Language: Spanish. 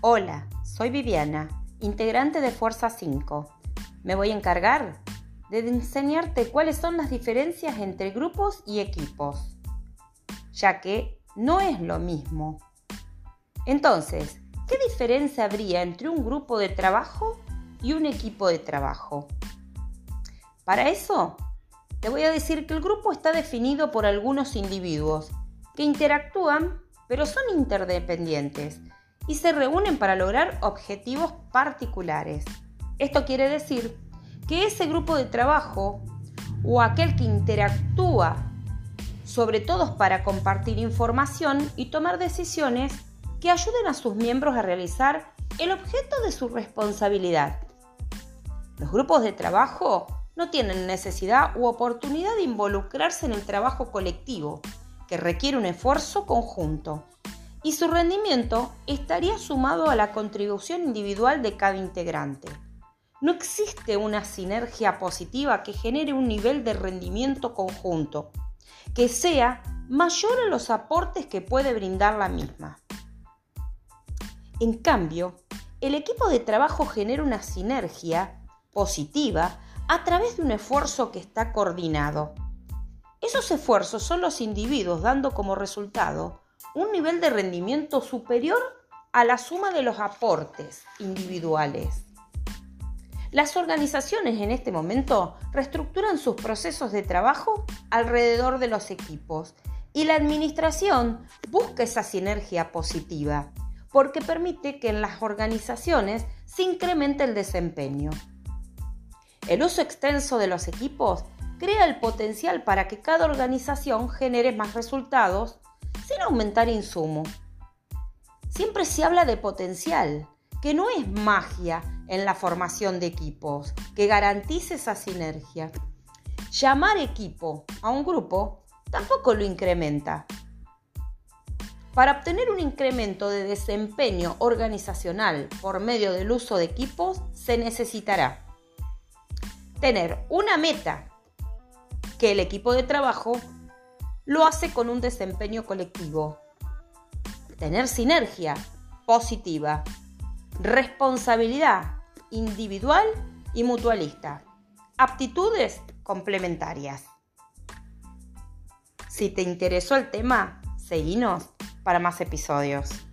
Hola, soy Viviana, integrante de Fuerza 5. Me voy a encargar de enseñarte cuáles son las diferencias entre grupos y equipos, ya que no es lo mismo. Entonces, ¿qué diferencia habría entre un grupo de trabajo y un equipo de trabajo? Para eso, te voy a decir que el grupo está definido por algunos individuos que interactúan pero son interdependientes y se reúnen para lograr objetivos particulares. Esto quiere decir que ese grupo de trabajo o aquel que interactúa sobre todo para compartir información y tomar decisiones que ayuden a sus miembros a realizar el objeto de su responsabilidad. Los grupos de trabajo no tienen necesidad u oportunidad de involucrarse en el trabajo colectivo, que requiere un esfuerzo conjunto, y su rendimiento estaría sumado a la contribución individual de cada integrante. No existe una sinergia positiva que genere un nivel de rendimiento conjunto, que sea mayor a los aportes que puede brindar la misma. En cambio, el equipo de trabajo genera una sinergia positiva a través de un esfuerzo que está coordinado. Esos esfuerzos son los individuos dando como resultado un nivel de rendimiento superior a la suma de los aportes individuales. Las organizaciones en este momento reestructuran sus procesos de trabajo alrededor de los equipos y la administración busca esa sinergia positiva porque permite que en las organizaciones se incremente el desempeño. El uso extenso de los equipos crea el potencial para que cada organización genere más resultados sin aumentar insumo. Siempre se habla de potencial, que no es magia en la formación de equipos, que garantice esa sinergia. Llamar equipo a un grupo tampoco lo incrementa. Para obtener un incremento de desempeño organizacional por medio del uso de equipos se necesitará tener una meta que el equipo de trabajo lo hace con un desempeño colectivo. Tener sinergia positiva, responsabilidad individual y mutualista. Aptitudes complementarias. Si te interesó el tema, seguinos para más episodios.